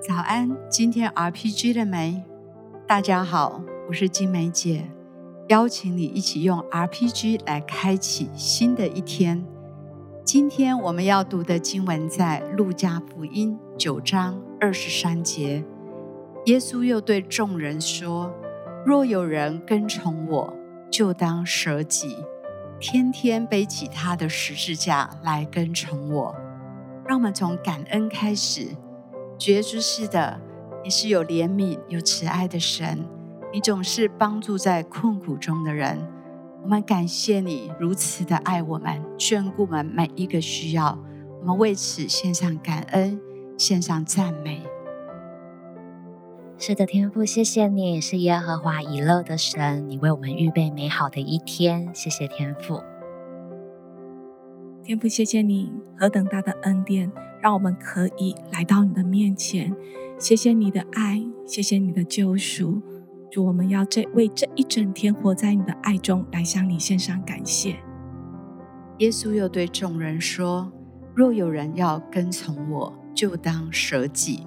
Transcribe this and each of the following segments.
早安，今天 RPG 了没？大家好，我是金梅姐，邀请你一起用 RPG 来开启新的一天。今天我们要读的经文在路加福音九章二十三节。耶稣又对众人说：“若有人跟从我，就当舍己，天天背起他的十字架来跟从我。”让我们从感恩开始。觉知是的，你是有怜悯、有慈爱的神，你总是帮助在困苦中的人。我们感谢你如此的爱我们，眷顾我们每一个需要。我们为此献上感恩，献上赞美。是的，天父，谢谢你是耶和华以勒的神，你为我们预备美好的一天。谢谢天父，天父，谢谢你何等大的恩典。让我们可以来到你的面前，谢谢你的爱，谢谢你的救赎。主，我们要这为这一整天活在你的爱中，来向你献上感谢。耶稣又对众人说：“若有人要跟从我，就当舍己，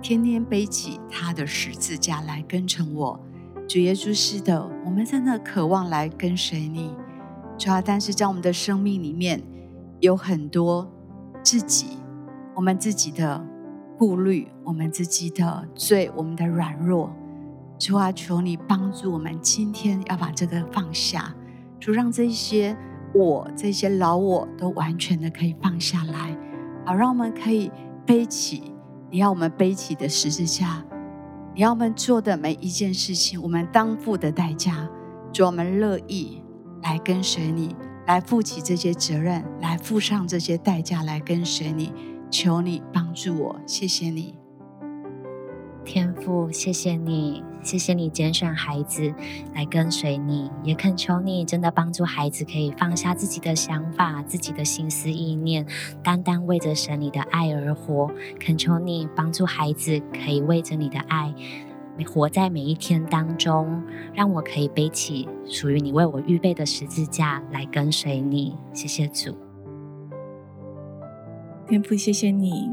天天背起他的十字架来跟从我。”主耶稣是的，我们真的渴望来跟随你。主啊，但是在我们的生命里面有很多自己。我们自己的顾虑，我们自己的罪，我们的软弱，主啊，求你帮助我们，今天要把这个放下，主让这些我这些老我都完全的可以放下来，好让我们可以背起你要我们背起的十字架，你要我们做的每一件事情，我们当付的代价，主，我们乐意来跟随你，来负起这些责任，来付上这些代价，来跟随你。求你帮助我，谢谢你，天父，谢谢你，谢谢你拣选孩子来跟随你，也恳求你真的帮助孩子可以放下自己的想法、自己的心思意念，单单为着神你的爱而活。恳求你帮助孩子可以为着你的爱，活在每一天当中，让我可以背起属于你为我预备的十字架来跟随你。谢谢主。天父，谢谢你，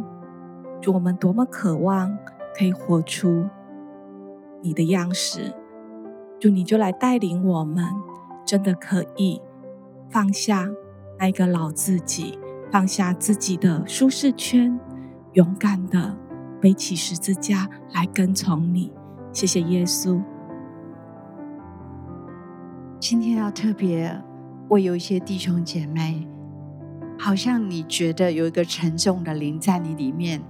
主，我们多么渴望可以活出你的样式，主，你就来带领我们，真的可以放下那个老自己，放下自己的舒适圈，勇敢的背起十字架来跟从你。谢谢耶稣。今天要特别为有一些弟兄姐妹。好像你觉得有一个沉重的灵在你里面，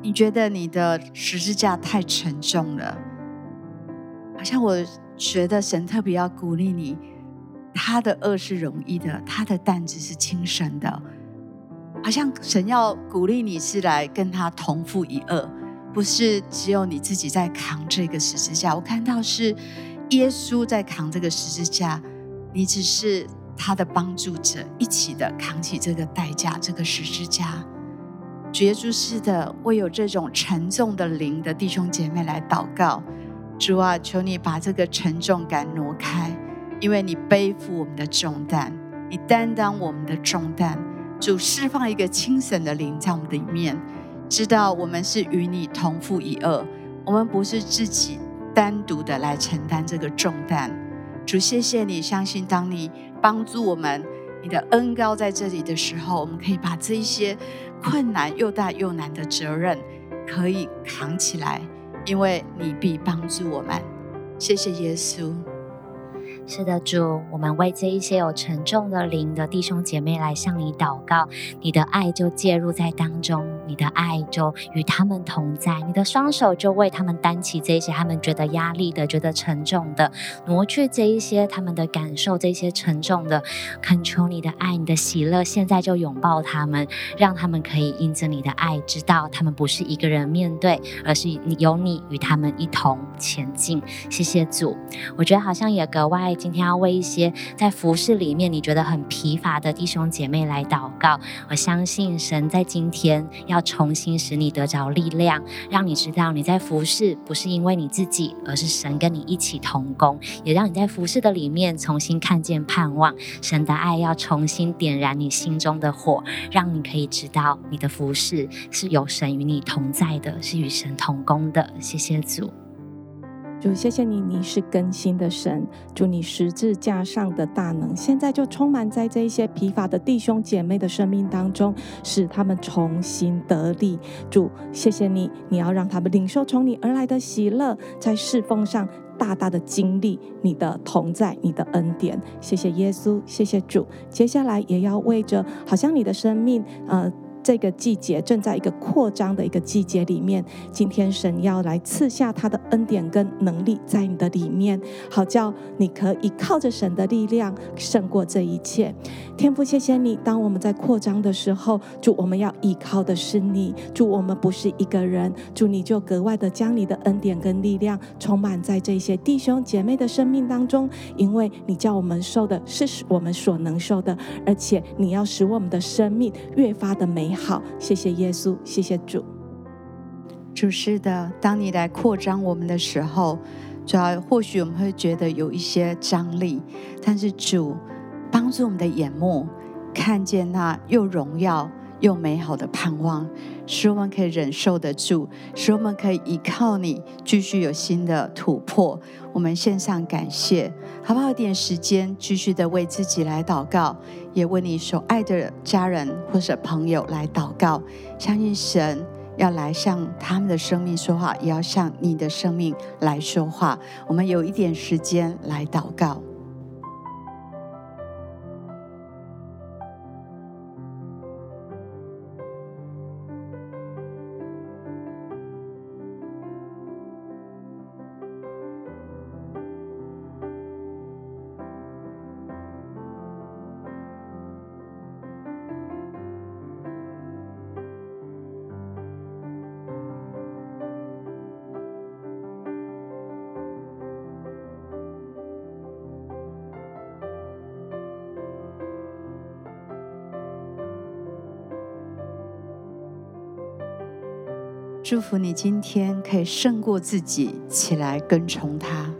你觉得你的十字架太沉重了。好像我觉得神特别要鼓励你，他的轭是容易的，他的担子是轻省的。好像神要鼓励你是来跟他同负一轭，不是只有你自己在扛这个十字架。我看到是耶稣在扛这个十字架，你只是。他的帮助者一起的扛起这个代价，这个十字架。主耶稣是的，为有这种沉重的灵的弟兄姐妹来祷告。主啊，求你把这个沉重感挪开，因为你背负我们的重担，你担当我们的重担。主释放一个轻省的灵在我们里面，知道我们是与你同负一轭，我们不是自己单独的来承担这个重担。主，谢谢你，相信当你。帮助我们，你的恩高在这里的时候，我们可以把这一些困难又大又难的责任可以扛起来，因为你必帮助我们。谢谢耶稣。是的，主，我们为这一些有沉重的灵的弟兄姐妹来向你祷告，你的爱就介入在当中，你的爱就与他们同在，你的双手就为他们担起这些他们觉得压力的、觉得沉重的，挪去这一些他们的感受，这些沉重的，恳求你的爱、你的喜乐，现在就拥抱他们，让他们可以因着你的爱，知道他们不是一个人面对，而是你有你与他们一同前进。谢谢主，我觉得好像也格外。今天要为一些在服侍里面你觉得很疲乏的弟兄姐妹来祷告。我相信神在今天要重新使你得着力量，让你知道你在服侍不是因为你自己，而是神跟你一起同工，也让你在服侍的里面重新看见盼望。神的爱要重新点燃你心中的火，让你可以知道你的服侍是有神与你同在的，是与神同工的。谢谢主。主，谢谢你，你是更新的神。祝你十字架上的大能，现在就充满在这一些疲乏的弟兄姐妹的生命当中，使他们重新得力。主，谢谢你，你要让他们领受从你而来的喜乐，在侍奉上大大的经历你的同在，你的恩典。谢谢耶稣，谢谢主。接下来也要为着，好像你的生命，呃。这个季节正在一个扩张的一个季节里面，今天神要来赐下他的恩典跟能力在你的里面，好叫你可以靠着神的力量胜过这一切。天父，谢谢你，当我们在扩张的时候，主，我们要依靠的是你，主，我们不是一个人，主，你就格外的将你的恩典跟力量充满在这些弟兄姐妹的生命当中，因为你叫我们受的是我们所能受的，而且你要使我们的生命越发的美。好，谢谢耶稣，谢谢主。主是的，当你来扩张我们的时候，主要或许我们会觉得有一些张力，但是主帮助我们的眼目看见那又荣耀又美好的盼望，使我们可以忍受得住，使我们可以依靠你，继续有新的突破。我们献上感谢，好不好？点时间，继续的为自己来祷告。也为你所爱的家人或者朋友来祷告，相信神要来向他们的生命说话，也要向你的生命来说话。我们有一点时间来祷告。祝福你今天可以胜过自己，起来跟从他。